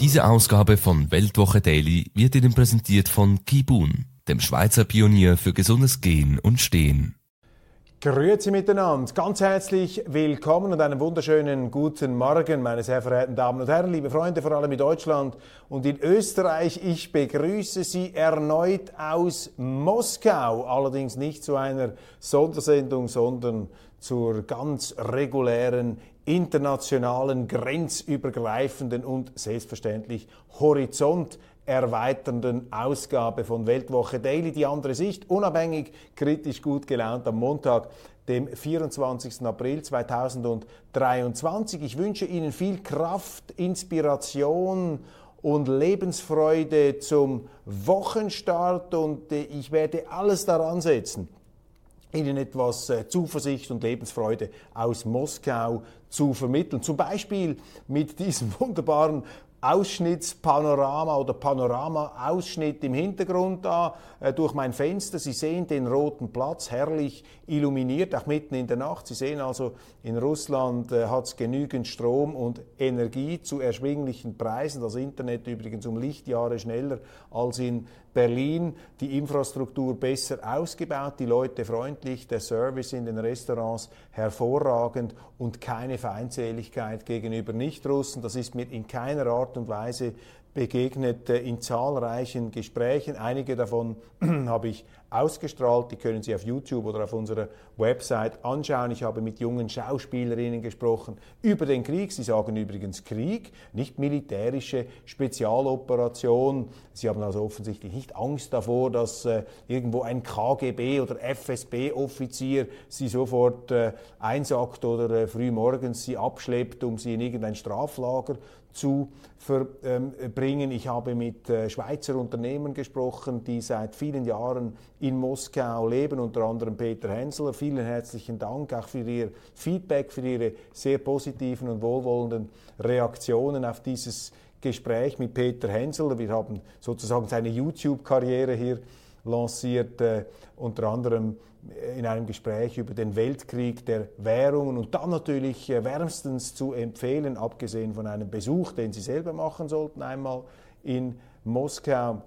Diese Ausgabe von Weltwoche Daily wird Ihnen präsentiert von Kibun, dem Schweizer Pionier für gesundes Gehen und Stehen. Grüezi miteinander, ganz herzlich willkommen und einen wunderschönen guten Morgen, meine sehr verehrten Damen und Herren, liebe Freunde, vor allem in Deutschland und in Österreich. Ich begrüße Sie erneut aus Moskau, allerdings nicht zu einer Sondersendung, sondern zur ganz regulären internationalen, grenzübergreifenden und selbstverständlich Horizont erweiternden Ausgabe von Weltwoche Daily. Die andere Sicht, unabhängig, kritisch, gut gelaunt am Montag, dem 24. April 2023. Ich wünsche Ihnen viel Kraft, Inspiration und Lebensfreude zum Wochenstart und äh, ich werde alles daran setzen, Ihnen etwas äh, Zuversicht und Lebensfreude aus Moskau zu vermitteln. Zum Beispiel mit diesem wunderbaren Ausschnittspanorama oder Panorama-Ausschnitt im Hintergrund da äh, durch mein Fenster. Sie sehen den roten Platz herrlich illuminiert, auch mitten in der Nacht. Sie sehen also, in Russland äh, hat es genügend Strom und Energie zu erschwinglichen Preisen. Das Internet übrigens um Lichtjahre schneller als in Berlin. Die Infrastruktur besser ausgebaut, die Leute freundlich, der Service in den Restaurants hervorragend und keine Feindseligkeit gegenüber Nichtrussen. Das ist mir in keiner Art Art und Weise begegnet in zahlreichen Gesprächen. Einige davon habe ich ausgestrahlt, die können Sie auf YouTube oder auf unserer Website anschauen. Ich habe mit jungen Schauspielerinnen gesprochen über den Krieg. Sie sagen übrigens Krieg, nicht militärische Spezialoperation. Sie haben also offensichtlich nicht Angst davor, dass äh, irgendwo ein KGB oder FSB-Offizier Sie sofort äh, einsackt oder äh, früh morgens Sie abschleppt, um Sie in irgendein Straflager zu verbringen. Ich habe mit äh, Schweizer Unternehmen gesprochen, die seit vielen Jahren in Moskau leben, unter anderem Peter Hensler. Vielen herzlichen Dank auch für Ihr Feedback, für Ihre sehr positiven und wohlwollenden Reaktionen auf dieses Gespräch mit Peter Hensler. Wir haben sozusagen seine YouTube-Karriere hier lanciert, äh, unter anderem in einem Gespräch über den Weltkrieg der Währungen und dann natürlich äh, wärmstens zu empfehlen, abgesehen von einem Besuch, den Sie selber machen sollten, einmal in Moskau.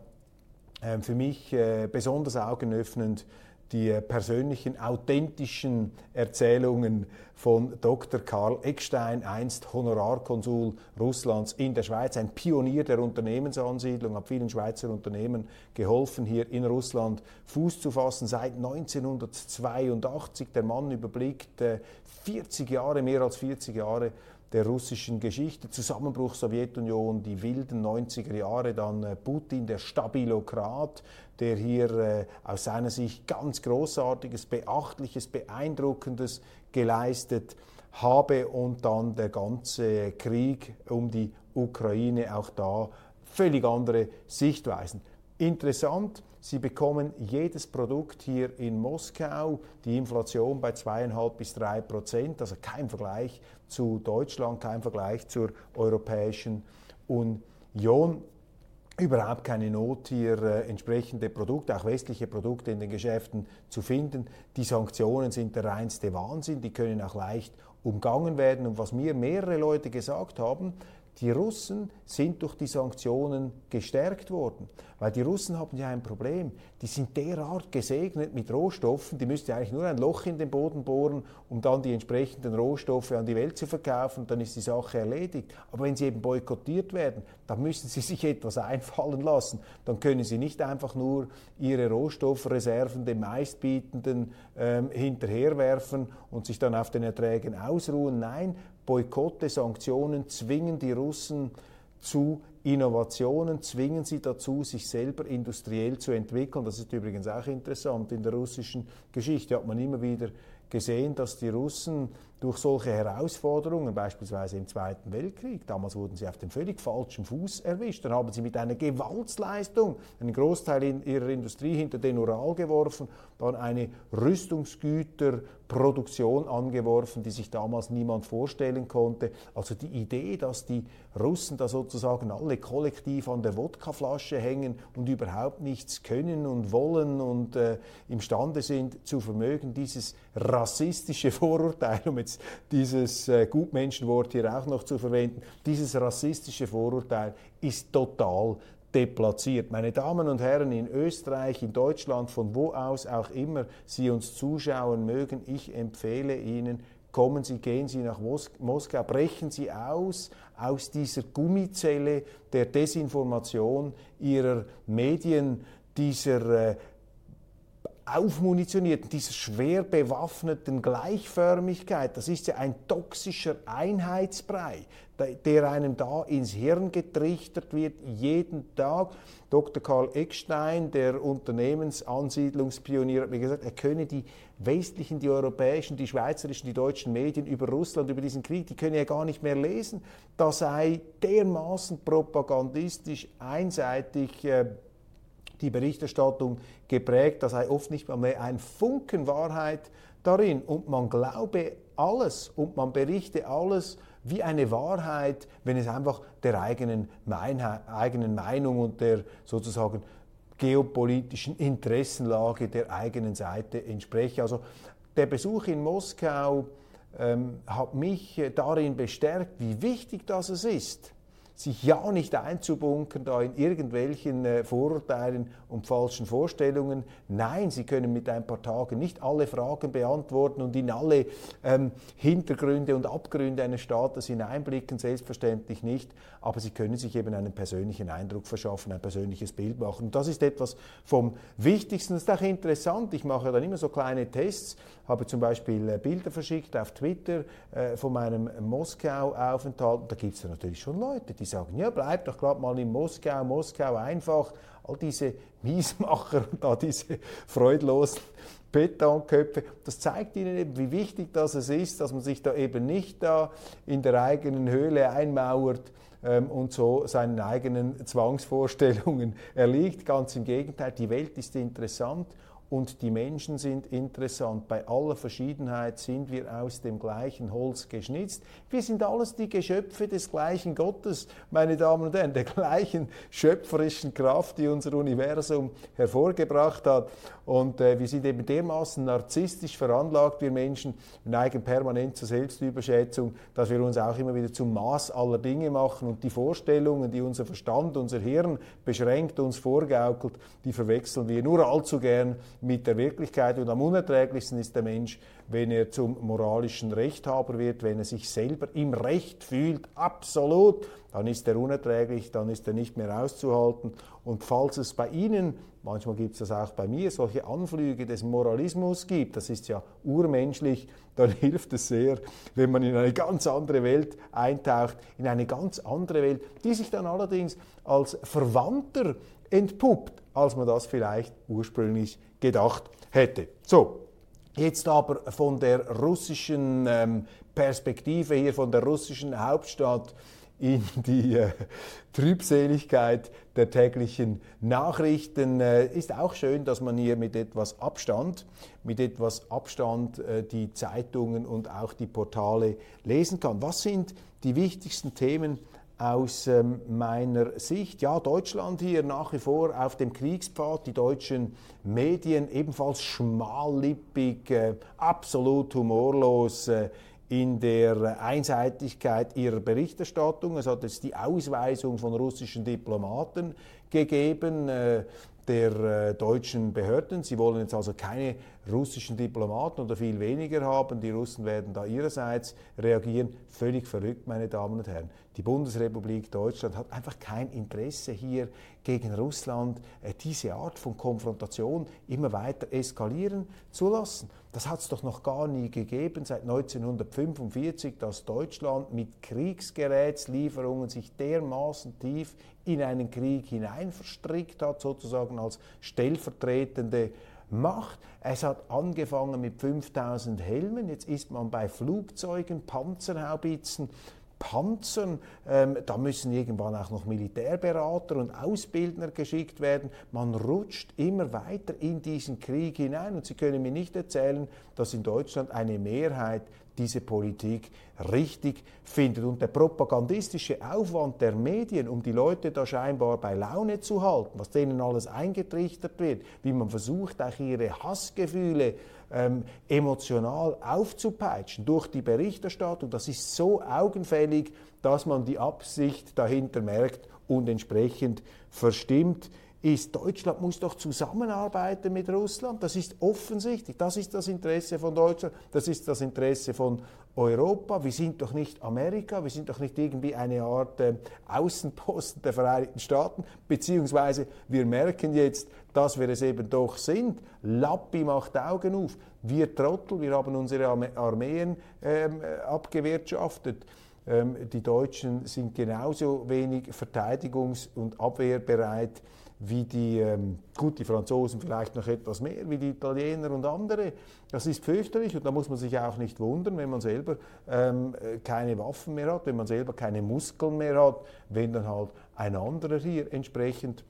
Äh, für mich äh, besonders augenöffnend die persönlichen, authentischen Erzählungen von Dr. Karl Eckstein, einst Honorarkonsul Russlands in der Schweiz, ein Pionier der Unternehmensansiedlung, hat vielen Schweizer Unternehmen geholfen, hier in Russland Fuß zu fassen. Seit 1982, der Mann überblickt 40 äh, Jahre, mehr als 40 Jahre der russischen Geschichte. Zusammenbruch Sowjetunion, die wilden 90er Jahre, dann äh, Putin, der Stabilokrat, der hier äh, aus seiner Sicht ganz Großartiges, Beachtliches, Beeindruckendes geleistet habe und dann der ganze Krieg um die Ukraine, auch da völlig andere Sichtweisen. Interessant, Sie bekommen jedes Produkt hier in Moskau, die Inflation bei zweieinhalb bis drei Prozent, also kein Vergleich zu Deutschland, kein Vergleich zur Europäischen Union. Überhaupt keine Not, hier äh, entsprechende Produkte, auch westliche Produkte in den Geschäften zu finden. Die Sanktionen sind der reinste Wahnsinn, die können auch leicht umgangen werden. Und was mir mehrere Leute gesagt haben, die Russen sind durch die Sanktionen gestärkt worden, weil die Russen haben ja ein Problem. Die sind derart gesegnet mit Rohstoffen, die müssten eigentlich nur ein Loch in den Boden bohren, um dann die entsprechenden Rohstoffe an die Welt zu verkaufen, dann ist die Sache erledigt. Aber wenn sie eben boykottiert werden, dann müssen sie sich etwas einfallen lassen. Dann können sie nicht einfach nur ihre Rohstoffreserven dem meistbietenden ähm, hinterherwerfen und sich dann auf den Erträgen ausruhen. Nein, Boykotte, Sanktionen zwingen die Russen zu Innovationen zwingen sie dazu, sich selber industriell zu entwickeln. Das ist übrigens auch interessant. In der russischen Geschichte hat man immer wieder gesehen, dass die Russen durch solche Herausforderungen, beispielsweise im Zweiten Weltkrieg, damals wurden sie auf dem völlig falschen Fuß erwischt, dann haben sie mit einer Gewaltsleistung einen Großteil in ihrer Industrie hinter den Ural geworfen, dann eine Rüstungsgüterproduktion angeworfen, die sich damals niemand vorstellen konnte. Also die Idee, dass die Russen da sozusagen alle kollektiv an der Wodkaflasche hängen und überhaupt nichts können und wollen und äh, imstande sind zu vermögen, dieses rassistische Vorurteil, um jetzt jetzt dieses äh, Gutmenschenwort hier auch noch zu verwenden, dieses rassistische Vorurteil ist total deplatziert. Meine Damen und Herren, in Österreich, in Deutschland, von wo aus auch immer Sie uns zuschauen mögen, ich empfehle Ihnen, kommen Sie, gehen Sie nach Mos Moskau, brechen Sie aus aus dieser Gummizelle der Desinformation Ihrer Medien, dieser äh, aufmunitionierten, dieser schwer bewaffneten Gleichförmigkeit, das ist ja ein toxischer Einheitsbrei, der einem da ins Hirn getrichtert wird, jeden Tag. Dr. Karl Eckstein, der Unternehmensansiedlungspionier, hat mir gesagt, er könne die westlichen, die europäischen, die schweizerischen, die deutschen Medien über Russland, über diesen Krieg, die könne er gar nicht mehr lesen. Da sei dermaßen propagandistisch, einseitig, äh, die Berichterstattung geprägt, da sei oft nicht mehr ein Funken Wahrheit darin und man glaube alles und man berichte alles wie eine Wahrheit, wenn es einfach der eigenen, eigenen Meinung und der sozusagen geopolitischen Interessenlage der eigenen Seite entspreche. Also der Besuch in Moskau ähm, hat mich darin bestärkt, wie wichtig das ist, sich ja nicht einzubunkern da in irgendwelchen äh, Vorurteilen und falschen Vorstellungen. Nein, sie können mit ein paar Tagen nicht alle Fragen beantworten und in alle ähm, Hintergründe und Abgründe eines Staates hineinblicken, selbstverständlich nicht, aber sie können sich eben einen persönlichen Eindruck verschaffen, ein persönliches Bild machen. Und das ist etwas vom Wichtigsten. Das ist auch interessant. Ich mache dann immer so kleine Tests, habe zum Beispiel äh, Bilder verschickt auf Twitter äh, von meinem Moskau-Aufenthalt. Da gibt es natürlich schon Leute, die sagen, ja, bleib doch gerade mal in Moskau, Moskau einfach. All diese Miesmacher und da diese freudlosen Betonköpfe. Das zeigt Ihnen eben, wie wichtig das ist, dass man sich da eben nicht da in der eigenen Höhle einmauert ähm, und so seinen eigenen Zwangsvorstellungen erliegt. Ganz im Gegenteil, die Welt ist interessant und die Menschen sind interessant. Bei aller Verschiedenheit sind wir aus dem gleichen Holz geschnitzt. Wir sind alles die Geschöpfe des gleichen Gottes, meine Damen und Herren, der gleichen schöpferischen Kraft, die unser Universum hervorgebracht hat. Und äh, wir sind eben dermaßen narzisstisch veranlagt, wir Menschen, neigen permanent zur Selbstüberschätzung, dass wir uns auch immer wieder zum Maß aller Dinge machen und die Vorstellungen, die unser Verstand, unser Hirn beschränkt uns vorgaukelt, die verwechseln wir nur allzu gern mit der Wirklichkeit. Und am unerträglichsten ist der Mensch, wenn er zum moralischen Rechthaber wird, wenn er sich selber im Recht fühlt, absolut, dann ist er unerträglich, dann ist er nicht mehr auszuhalten. Und falls es bei Ihnen, manchmal gibt es das auch bei mir, solche Anflüge des Moralismus gibt, das ist ja urmenschlich, dann hilft es sehr, wenn man in eine ganz andere Welt eintaucht, in eine ganz andere Welt, die sich dann allerdings als Verwandter entpuppt, als man das vielleicht ursprünglich gedacht hätte. So, jetzt aber von der russischen ähm, Perspektive hier, von der russischen Hauptstadt in die äh, Trübseligkeit der täglichen Nachrichten. Äh, ist auch schön, dass man hier mit etwas Abstand, mit etwas Abstand äh, die Zeitungen und auch die Portale lesen kann. Was sind die wichtigsten Themen aus ähm, meiner Sicht. Ja, Deutschland hier nach wie vor auf dem Kriegspfad, die deutschen Medien ebenfalls schmallippig, äh, absolut humorlos. Äh, in der Einseitigkeit ihrer Berichterstattung. Es hat jetzt die Ausweisung von russischen Diplomaten gegeben. Äh, der äh, deutschen Behörden. Sie wollen jetzt also keine russischen Diplomaten oder viel weniger haben. Die Russen werden da ihrerseits reagieren. Völlig verrückt, meine Damen und Herren. Die Bundesrepublik Deutschland hat einfach kein Interesse hier gegen Russland äh, diese Art von Konfrontation immer weiter eskalieren zu lassen. Das hat es doch noch gar nie gegeben seit 1945, dass Deutschland mit Kriegsgerätslieferungen sich dermaßen tief in einen Krieg hinein verstrickt hat, sozusagen als stellvertretende Macht. Es hat angefangen mit 5000 Helmen, jetzt ist man bei Flugzeugen, Panzerhaubitzen, Panzern. Ähm, da müssen irgendwann auch noch Militärberater und Ausbildner geschickt werden. Man rutscht immer weiter in diesen Krieg hinein. Und Sie können mir nicht erzählen, dass in Deutschland eine Mehrheit diese Politik richtig findet. Und der propagandistische Aufwand der Medien, um die Leute da scheinbar bei Laune zu halten, was denen alles eingetrichtert wird, wie man versucht, auch ihre Hassgefühle ähm, emotional aufzupeitschen durch die Berichterstattung, das ist so augenfällig, dass man die Absicht dahinter merkt und entsprechend verstimmt ist, Deutschland muss doch zusammenarbeiten mit Russland. Das ist offensichtlich. Das ist das Interesse von Deutschland. Das ist das Interesse von Europa. Wir sind doch nicht Amerika. Wir sind doch nicht irgendwie eine Art äh, Außenposten der Vereinigten Staaten. Beziehungsweise wir merken jetzt, dass wir es eben doch sind. Lappi macht Augen auf. Wir Trottel, wir haben unsere Armeen ähm, abgewirtschaftet. Ähm, die Deutschen sind genauso wenig verteidigungs- und abwehrbereit wie die, ähm, gut, die Franzosen vielleicht noch etwas mehr, wie die Italiener und andere. Das ist fürchterlich und da muss man sich auch nicht wundern, wenn man selber ähm, keine Waffen mehr hat, wenn man selber keine Muskeln mehr hat, wenn dann halt ein anderer hier entsprechend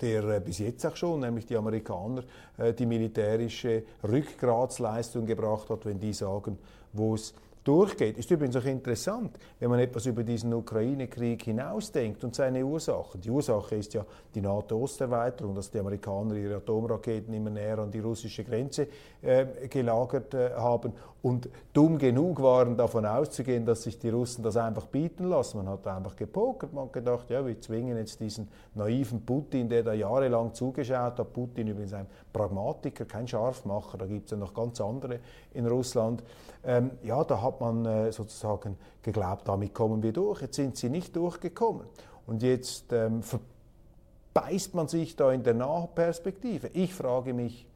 der äh, bis jetzt auch schon, nämlich die Amerikaner, äh, die militärische Rückgratsleistung gebracht hat, wenn die sagen, wo es durchgeht. Ist übrigens auch interessant, wenn man etwas über diesen Ukraine-Krieg hinausdenkt und seine Ursachen. Die Ursache ist ja die NATO-Osterweiterung, dass die Amerikaner ihre Atomraketen immer näher an die russische Grenze äh, gelagert äh, haben und dumm genug waren, davon auszugehen, dass sich die Russen das einfach bieten lassen. Man hat einfach gepokert, man hat gedacht, ja, wir zwingen jetzt diesen naiven Putin, der da jahrelang zugeschaut hat, Putin übrigens ein Pragmatiker, kein Scharfmacher, da gibt es ja noch ganz andere in Russland, ähm, ja, da hat man äh, sozusagen geglaubt, damit kommen wir durch. Jetzt sind sie nicht durchgekommen. Und jetzt ähm, verbeißt man sich da in der Nahperspektive. Ich frage mich,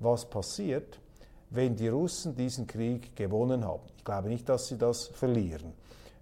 was passiert, wenn die Russen diesen Krieg gewonnen haben. Ich glaube nicht, dass sie das verlieren.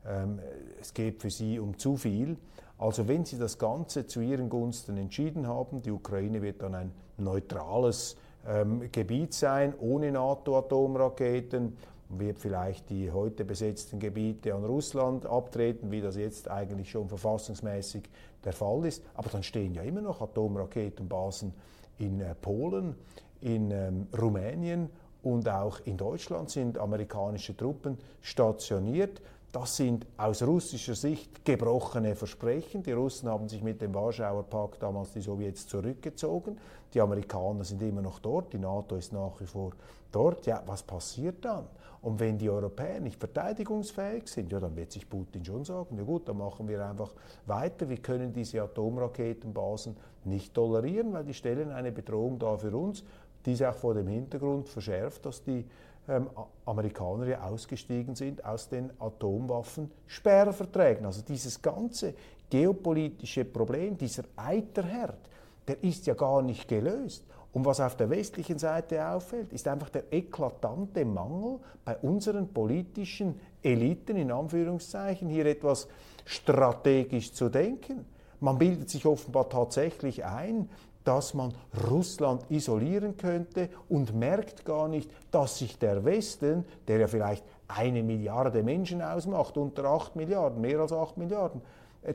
Ähm, es geht für sie um zu viel. Also wenn sie das Ganze zu ihren Gunsten entschieden haben, die Ukraine wird dann ein neutrales ähm, Gebiet sein, ohne NATO-Atomraketen, wird vielleicht die heute besetzten Gebiete an Russland abtreten, wie das jetzt eigentlich schon verfassungsmäßig der Fall ist. Aber dann stehen ja immer noch Atomraketenbasen in äh, Polen, in ähm, Rumänien und auch in Deutschland sind amerikanische Truppen stationiert. Das sind aus russischer Sicht gebrochene Versprechen. Die Russen haben sich mit dem Warschauer Pakt damals die Sowjets zurückgezogen. Die Amerikaner sind immer noch dort. Die NATO ist nach wie vor dort. Ja, was passiert dann? Und wenn die Europäer nicht verteidigungsfähig sind, ja, dann wird sich Putin schon sagen, ja gut, dann machen wir einfach weiter. Wir können diese Atomraketenbasen nicht tolerieren, weil die stellen eine Bedrohung dar für uns. Dies auch vor dem Hintergrund verschärft, dass die ähm, Amerikaner ja ausgestiegen sind aus den Atomwaffensperrverträgen. Also dieses ganze geopolitische Problem, dieser Eiterherd, der ist ja gar nicht gelöst. Und was auf der westlichen Seite auffällt, ist einfach der eklatante Mangel bei unseren politischen Eliten, in Anführungszeichen, hier etwas strategisch zu denken. Man bildet sich offenbar tatsächlich ein, dass man Russland isolieren könnte und merkt gar nicht, dass sich der Westen, der ja vielleicht eine Milliarde Menschen ausmacht, unter acht Milliarden, mehr als acht Milliarden,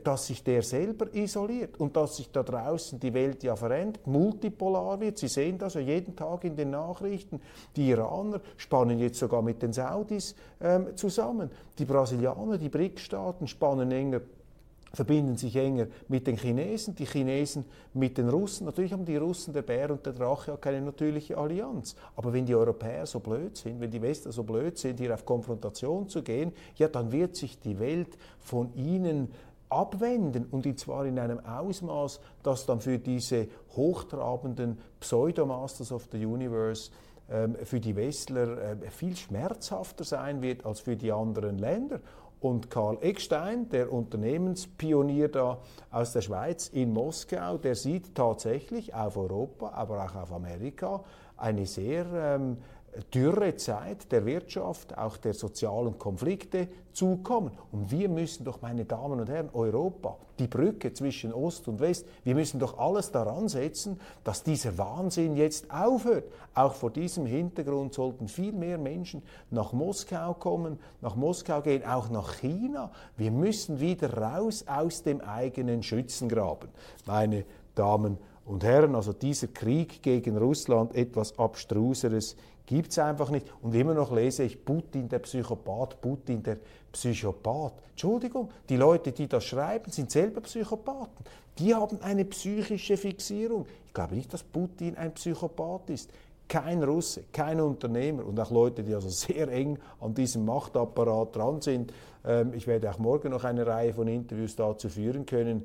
dass sich der selber isoliert und dass sich da draußen die Welt ja verändert, multipolar wird. Sie sehen das ja jeden Tag in den Nachrichten. Die Iraner spannen jetzt sogar mit den Saudis ähm, zusammen. Die Brasilianer, die BRIC-Staaten spannen enger verbinden sich enger mit den Chinesen, die Chinesen mit den Russen. Natürlich haben die Russen, der Bär und der Drache, auch keine natürliche Allianz. Aber wenn die Europäer so blöd sind, wenn die Wester so blöd sind, hier auf Konfrontation zu gehen, ja, dann wird sich die Welt von ihnen abwenden und zwar in einem Ausmaß, das dann für diese hochtrabenden Pseudo-Masters of the Universe ähm, für die Westler äh, viel schmerzhafter sein wird als für die anderen Länder. Und Karl Eckstein, der Unternehmenspionier da aus der Schweiz in Moskau, der sieht tatsächlich auf Europa, aber auch auf Amerika eine sehr ähm, dürre Zeit der Wirtschaft, auch der sozialen Konflikte zukommen. Und wir müssen doch, meine Damen und Herren, Europa, die Brücke zwischen Ost und West, wir müssen doch alles daran setzen, dass dieser Wahnsinn jetzt aufhört. Auch vor diesem Hintergrund sollten viel mehr Menschen nach Moskau kommen, nach Moskau gehen, auch nach China. Wir müssen wieder raus aus dem eigenen Schützengraben, meine Damen und Herren. Also dieser Krieg gegen Russland, etwas Abstruseres Gibt es einfach nicht. Und immer noch lese ich Putin, der Psychopath, Putin, der Psychopath. Entschuldigung, die Leute, die das schreiben, sind selber Psychopathen. Die haben eine psychische Fixierung. Ich glaube nicht, dass Putin ein Psychopath ist. Kein Russe, kein Unternehmer und auch Leute, die also sehr eng an diesem Machtapparat dran sind. Ähm, ich werde auch morgen noch eine Reihe von Interviews dazu führen können.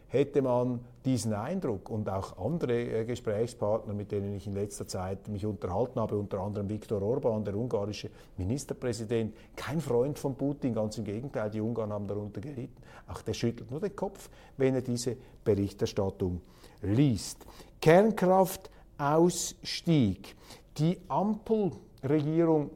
hätte man diesen Eindruck und auch andere äh, Gesprächspartner, mit denen ich in letzter Zeit mich unterhalten habe, unter anderem Viktor Orban, der ungarische Ministerpräsident, kein Freund von Putin, ganz im Gegenteil, die Ungarn haben darunter gelitten. Auch der schüttelt nur den Kopf, wenn er diese Berichterstattung liest. Kernkraftausstieg. Die Ampelregierung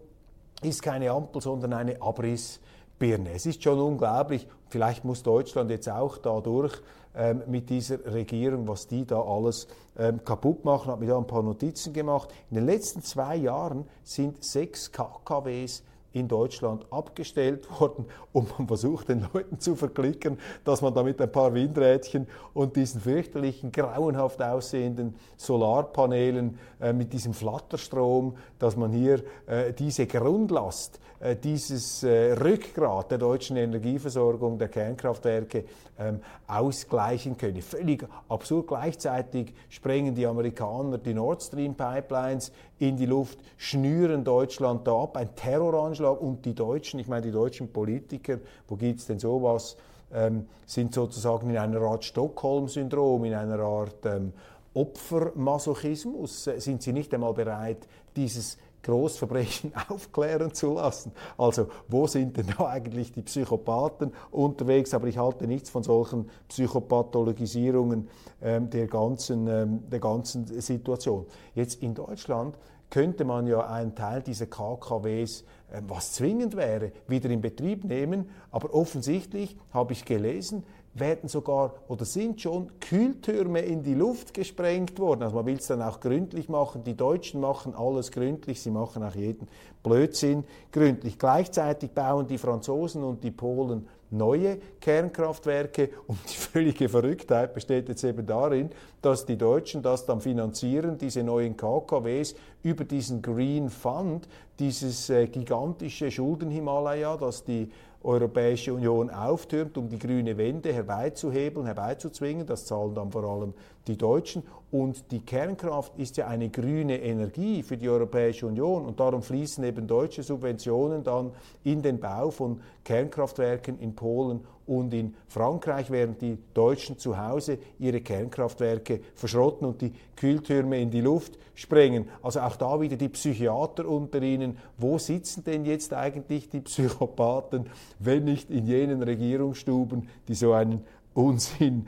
ist keine Ampel, sondern eine Abrissbirne. Es ist schon unglaublich. Vielleicht muss Deutschland jetzt auch dadurch ähm, mit dieser Regierung, was die da alles ähm, kaputt machen. Habe mir da ein paar Notizen gemacht. In den letzten zwei Jahren sind sechs KKWs in Deutschland abgestellt worden und man versucht den Leuten zu verklicken, dass man da mit ein paar Windrädchen und diesen fürchterlichen, grauenhaft aussehenden Solarpanelen äh, mit diesem Flatterstrom, dass man hier äh, diese Grundlast, äh, dieses äh, Rückgrat der deutschen Energieversorgung der Kernkraftwerke ähm, ausgleichen könne. Völlig absurd. Gleichzeitig sprengen die Amerikaner die Nord Stream Pipelines in die Luft, schnüren Deutschland da ab. Ein Terroranschlag und die Deutschen, ich meine die deutschen Politiker, wo gibt es denn sowas, ähm, sind sozusagen in einer Art Stockholm-Syndrom, in einer Art ähm, Opfermasochismus. Sind sie nicht einmal bereit, dieses Großverbrechen aufklären zu lassen. Also wo sind denn da eigentlich die Psychopathen unterwegs? Aber ich halte nichts von solchen Psychopathologisierungen ähm, der, ganzen, ähm, der ganzen Situation. Jetzt in Deutschland könnte man ja einen Teil dieser KKWs, äh, was zwingend wäre, wieder in Betrieb nehmen. Aber offensichtlich habe ich gelesen, werden sogar oder sind schon Kühltürme in die Luft gesprengt worden. Also man will es dann auch gründlich machen. Die Deutschen machen alles gründlich, sie machen auch jeden Blödsinn gründlich. Gleichzeitig bauen die Franzosen und die Polen neue Kernkraftwerke und die völlige Verrücktheit besteht jetzt eben darin, dass die Deutschen das dann finanzieren, diese neuen KKWs über diesen Green Fund, dieses äh, gigantische Schuldenhimalaya, das die Europäische Union auftürmt, um die grüne Wende herbeizuhebeln, herbeizuzwingen. Das zahlen dann vor allem die Deutschen. Und die Kernkraft ist ja eine grüne Energie für die Europäische Union und darum fließen eben deutsche Subventionen dann in den Bau von Kernkraftwerken in Polen und in Frankreich, während die Deutschen zu Hause ihre Kernkraftwerke verschrotten und die Kühltürme in die Luft sprengen. Also auch da wieder die Psychiater unter ihnen. Wo sitzen denn jetzt eigentlich die Psychopathen, wenn nicht in jenen Regierungsstuben, die so einen Unsinn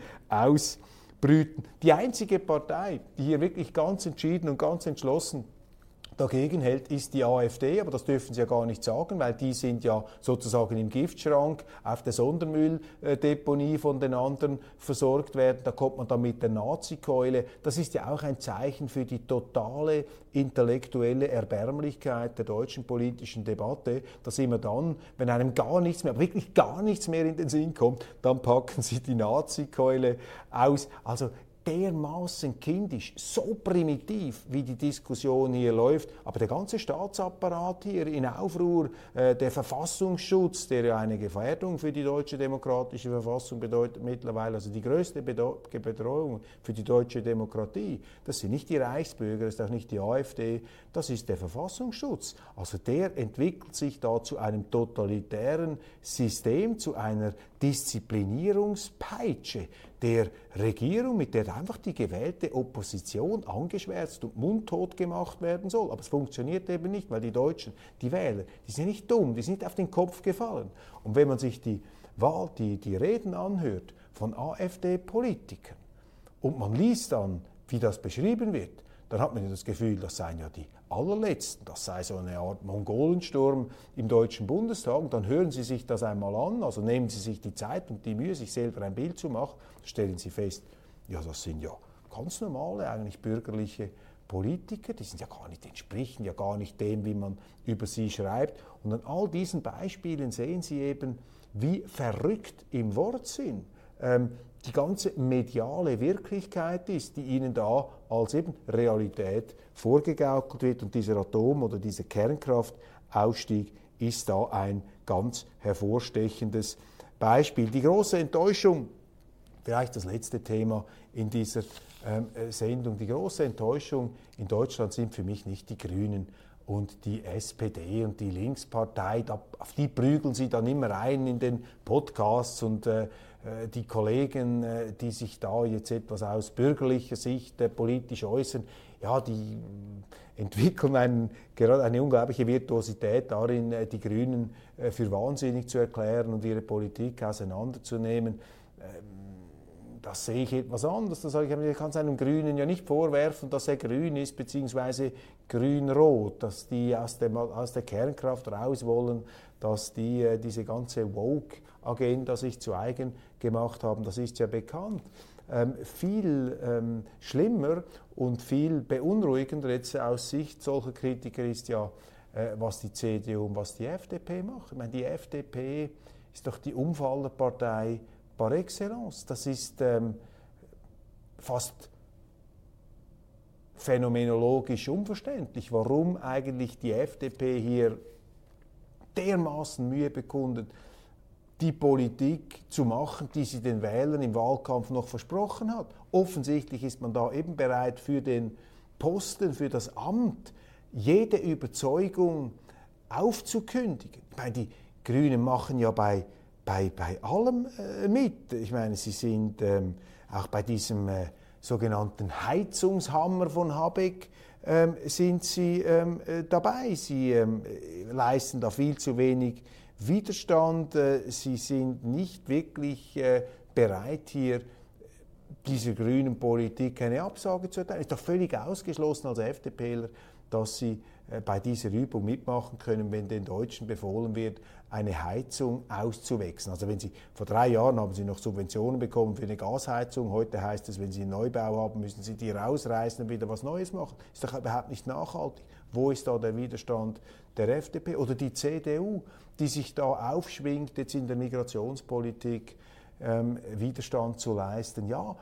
ausbrüten? Die einzige Partei, die hier wirklich ganz entschieden und ganz entschlossen dagegen hält, ist die AfD, aber das dürfen Sie ja gar nicht sagen, weil die sind ja sozusagen im Giftschrank auf der Sondermülldeponie von den anderen versorgt werden. Da kommt man dann mit der Nazikeule. Das ist ja auch ein Zeichen für die totale intellektuelle Erbärmlichkeit der deutschen politischen Debatte, dass immer dann, wenn einem gar nichts mehr, wirklich gar nichts mehr in den Sinn kommt, dann packen Sie die Nazikeule aus. Also dermaßen kindisch, so primitiv, wie die Diskussion hier läuft. Aber der ganze Staatsapparat hier in Aufruhr, äh, der Verfassungsschutz, der ja eine Gefährdung für die deutsche demokratische Verfassung bedeutet mittlerweile, also die größte Bedrohung für die deutsche Demokratie, das sind nicht die Reichsbürger, das ist auch nicht die AfD, das ist der Verfassungsschutz. Also der entwickelt sich da zu einem totalitären System, zu einer Disziplinierungspeitsche der Regierung, mit der einfach die gewählte Opposition angeschwärzt und mundtot gemacht werden soll. Aber es funktioniert eben nicht, weil die Deutschen, die Wähler, die sind nicht dumm, die sind nicht auf den Kopf gefallen. Und wenn man sich die Wahl, die, die Reden anhört von AfD-Politikern und man liest dann, wie das beschrieben wird, dann hat man das Gefühl, das seien ja die allerletzten, das sei so eine Art Mongolensturm im Deutschen Bundestag. Und dann hören Sie sich das einmal an, also nehmen Sie sich die Zeit und die Mühe, sich selber ein Bild zu machen, stellen Sie fest, ja, das sind ja ganz normale, eigentlich bürgerliche Politiker, die sind ja gar nicht, entsprechen ja gar nicht dem, wie man über sie schreibt. Und an all diesen Beispielen sehen Sie eben, wie verrückt im Wortsinn ähm, die ganze mediale Wirklichkeit ist, die ihnen da als eben Realität vorgegaukelt wird. Und dieser Atom- oder dieser Kernkraftausstieg ist da ein ganz hervorstechendes Beispiel. Die große Enttäuschung, vielleicht das letzte Thema in dieser ähm, äh, Sendung, die große Enttäuschung in Deutschland sind für mich nicht die Grünen und die SPD und die Linkspartei, auf die prügeln sie dann immer ein in den Podcasts und äh, die Kollegen, äh, die sich da jetzt etwas aus bürgerlicher Sicht äh, politisch äußern, ja, die entwickeln einen, eine unglaubliche Virtuosität darin, die Grünen für wahnsinnig zu erklären und ihre Politik auseinanderzunehmen. Das sehe ich etwas anders. Das sage ich, ich kann es einem Grünen ja nicht vorwerfen, dass er grün ist, beziehungsweise grün-rot, dass die aus, dem, aus der Kernkraft raus wollen, dass die diese ganze Woke-Agenda sich zu eigen gemacht haben, das ist ja bekannt. Ähm, viel ähm, schlimmer und viel beunruhigender jetzt aus Sicht solcher Kritiker ist ja, äh, was die CDU und was die FDP machen. Ich meine, die FDP ist doch die Umfallerpartei par excellence. Das ist ähm, fast phänomenologisch unverständlich, warum eigentlich die FDP hier dermaßen Mühe bekundet, die Politik zu machen, die sie den Wählern im Wahlkampf noch versprochen hat. Offensichtlich ist man da eben bereit für den Posten, für das Amt, jede Überzeugung aufzukündigen. Ich meine, die Grünen machen ja bei, bei, bei allem äh, mit. Ich meine, sie sind ähm, auch bei diesem äh, sogenannten Heizungshammer von Habeck ähm, sind sie ähm, äh, dabei. Sie ähm, leisten da viel zu wenig Widerstand. Äh, sie sind nicht wirklich äh, bereit, hier dieser grünen Politik eine Absage zu erteilen. Ist doch völlig ausgeschlossen als FDPler, dass sie bei dieser Übung mitmachen können, wenn den Deutschen befohlen wird, eine Heizung auszuwechseln. Also wenn Sie vor drei Jahren haben Sie noch Subventionen bekommen für eine Gasheizung. Heute heißt es, wenn Sie einen Neubau haben, müssen Sie die rausreißen und wieder was Neues machen. Ist doch überhaupt nicht nachhaltig. Wo ist da der Widerstand der FDP oder die CDU, die sich da aufschwingt, jetzt in der Migrationspolitik ähm, Widerstand zu leisten? Ja,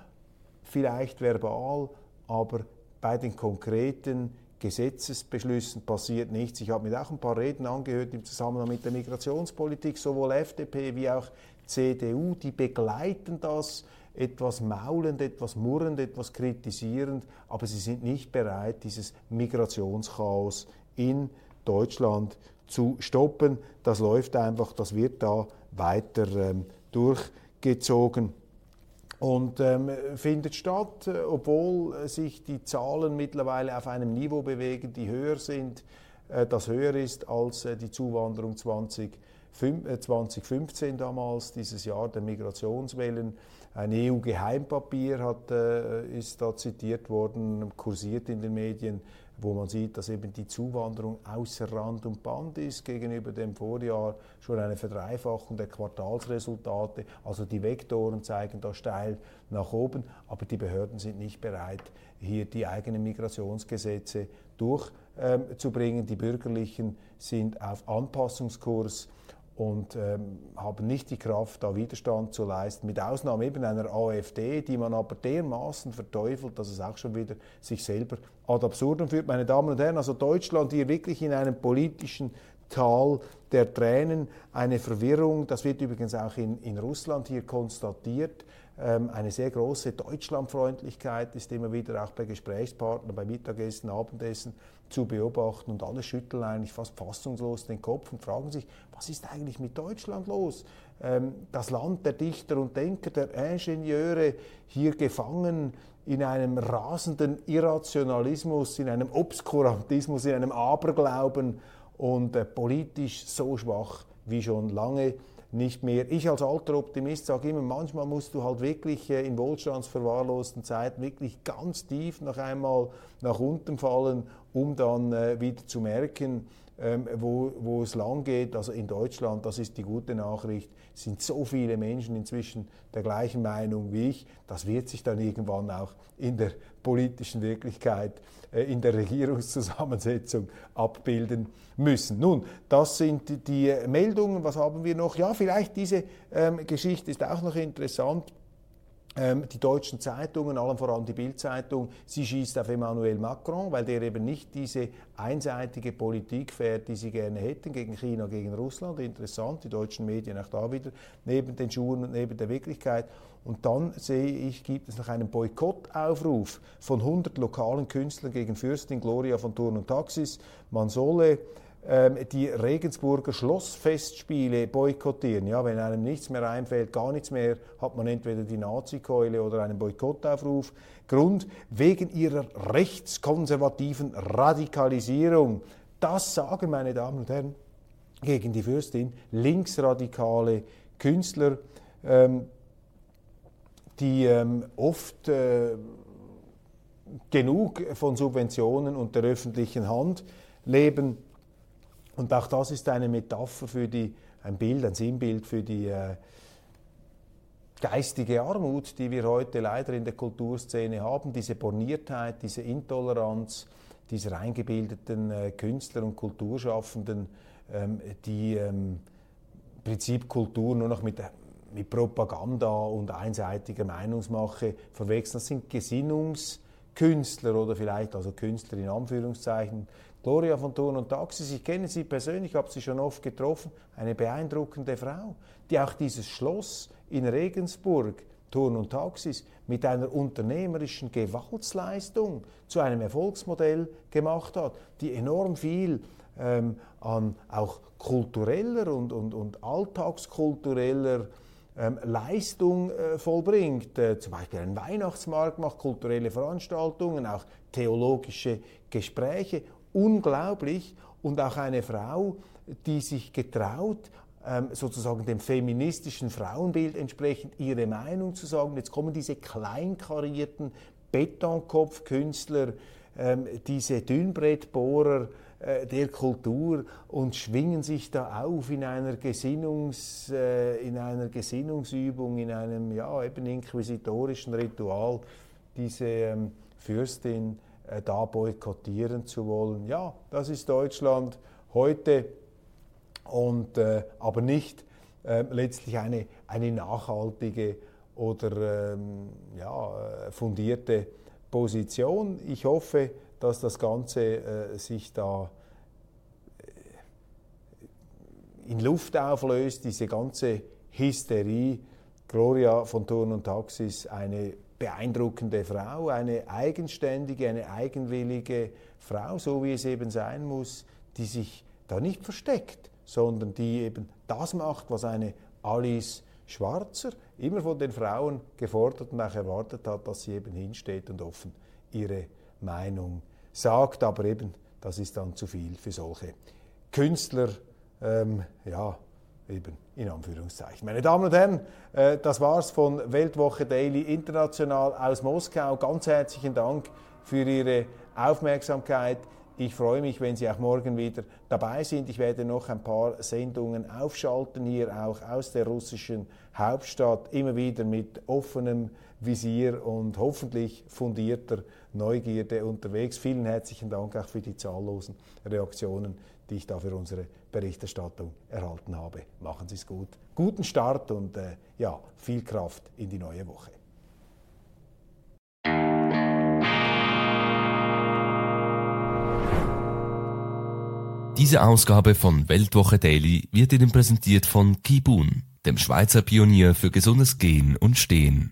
vielleicht verbal, aber bei den konkreten Gesetzesbeschlüssen passiert nichts. Ich habe mir auch ein paar Reden angehört im Zusammenhang mit der Migrationspolitik. Sowohl FDP wie auch CDU, die begleiten das etwas maulend, etwas murrend, etwas kritisierend, aber sie sind nicht bereit, dieses Migrationschaos in Deutschland zu stoppen. Das läuft einfach, das wird da weiter ähm, durchgezogen und ähm, findet statt, äh, obwohl sich die Zahlen mittlerweile auf einem Niveau bewegen, die höher sind, äh, das höher ist als äh, die Zuwanderung 20, 2015 damals, dieses Jahr der Migrationswellen. Ein EU-Geheimpapier hat, ist da zitiert worden, kursiert in den Medien, wo man sieht, dass eben die Zuwanderung außer Rand und Band ist gegenüber dem Vorjahr schon eine Verdreifachung der Quartalsresultate. Also die Vektoren zeigen da steil nach oben, aber die Behörden sind nicht bereit, hier die eigenen Migrationsgesetze durchzubringen. Die Bürgerlichen sind auf Anpassungskurs und ähm, haben nicht die Kraft, da Widerstand zu leisten, mit Ausnahme eben einer AfD, die man aber dermaßen verteufelt, dass es auch schon wieder sich selber ad absurdum führt. Meine Damen und Herren, also Deutschland hier wirklich in einem politischen Tal der Tränen, eine Verwirrung, das wird übrigens auch in, in Russland hier konstatiert, eine sehr große Deutschlandfreundlichkeit ist immer wieder auch bei Gesprächspartnern, bei Mittagessen, Abendessen zu beobachten und alle schütteln eigentlich fast fassungslos den Kopf und fragen sich, was ist eigentlich mit Deutschland los? Ähm, das Land der Dichter und Denker, der Ingenieure, hier gefangen in einem rasenden Irrationalismus, in einem Obskurantismus, in einem Aberglauben und äh, politisch so schwach wie schon lange nicht mehr. Ich als alter Optimist sage immer, manchmal musst du halt wirklich äh, in wohlstandsverwahrlosten Zeiten wirklich ganz tief noch einmal nach unten fallen, um dann äh, wieder zu merken, ähm, wo, wo es lang geht. Also in Deutschland, das ist die gute Nachricht, sind so viele Menschen inzwischen der gleichen Meinung wie ich. Das wird sich dann irgendwann auch in der politischen Wirklichkeit, äh, in der Regierungszusammensetzung abbilden müssen. Nun, das sind die, Meldungen. Was haben wir noch? Ja, vielleicht diese ähm, Geschichte ist auch noch interessant. Ähm, die deutschen Zeitungen, allen voran die Bildzeitung, sie schießt auf Emmanuel Macron, weil der eben nicht diese einseitige Politik fährt, die sie gerne hätten, gegen China, gegen Russland. Interessant, die deutschen Medien auch da wieder neben den Schuhen und neben der Wirklichkeit. Und dann sehe ich, gibt es noch einen Boykottaufruf von 100 lokalen Künstlern gegen Fürstin Gloria von Turn und Taxis. Man solle ähm, die Regensburger Schlossfestspiele boykottieren. Ja, wenn einem nichts mehr einfällt, gar nichts mehr, hat man entweder die Nazi-Keule oder einen Boykottaufruf. Grund wegen ihrer rechtskonservativen Radikalisierung. Das sagen, meine Damen und Herren, gegen die Fürstin linksradikale Künstler, ähm, die ähm, oft äh, genug von Subventionen und der öffentlichen Hand leben. Und auch das ist eine Metapher für die, ein Bild, ein Sinnbild für die äh, geistige Armut, die wir heute leider in der Kulturszene haben, diese Borniertheit, diese Intoleranz dieser eingebildeten äh, Künstler und Kulturschaffenden, ähm, die ähm, im Prinzip Kultur nur noch mit, mit Propaganda und einseitiger Meinungsmache verwechseln. Das sind Gesinnungskünstler oder vielleicht also Künstler in Anführungszeichen, Gloria von Thurn und Taxis, ich kenne sie persönlich, habe sie schon oft getroffen, eine beeindruckende Frau, die auch dieses Schloss in Regensburg, Thurn und Taxis, mit einer unternehmerischen Gewaltsleistung zu einem Erfolgsmodell gemacht hat, die enorm viel ähm, an auch kultureller und, und, und alltagskultureller ähm, Leistung äh, vollbringt. Äh, zum Beispiel einen Weihnachtsmarkt macht, kulturelle Veranstaltungen, auch theologische Gespräche unglaublich und auch eine Frau, die sich getraut, ähm, sozusagen dem feministischen Frauenbild entsprechend ihre Meinung zu sagen. Jetzt kommen diese kleinkarierten Betonkopfkünstler, ähm, diese Dünnbrettbohrer der Kultur und schwingen sich da auf in einer, Gesinnungs, äh, in einer Gesinnungsübung, in einem ja, eben inquisitorischen Ritual. Diese ähm, Fürstin äh, da boykottieren zu wollen. Ja, das ist Deutschland heute und äh, aber nicht äh, letztlich eine, eine nachhaltige oder ähm, ja, äh, fundierte Position. Ich hoffe, dass das Ganze äh, sich da äh, in Luft auflöst, diese ganze Hysterie. Gloria von Turn und Taxis, eine beeindruckende Frau, eine eigenständige, eine eigenwillige Frau, so wie es eben sein muss, die sich da nicht versteckt, sondern die eben das macht, was eine Alice Schwarzer immer von den Frauen gefordert und auch erwartet hat, dass sie eben hinsteht und offen ihre Meinung sagt. Aber eben, das ist dann zu viel für solche Künstler. Ähm, ja, eben in Anführungszeichen. Meine Damen und Herren, äh, das war's von Weltwoche Daily International aus Moskau. Ganz herzlichen Dank für Ihre Aufmerksamkeit. Ich freue mich, wenn Sie auch morgen wieder dabei sind. Ich werde noch ein paar Sendungen aufschalten, hier auch aus der russischen Hauptstadt, immer wieder mit offenem Visier und hoffentlich fundierter Neugierde unterwegs. Vielen herzlichen Dank auch für die zahllosen Reaktionen, die ich da für unsere Berichterstattung erhalten habe. Machen Sie es gut. Guten Start und äh, ja, viel Kraft in die neue Woche. Diese Ausgabe von Weltwoche Daily wird Ihnen präsentiert von Kibun, dem Schweizer Pionier für gesundes Gehen und Stehen.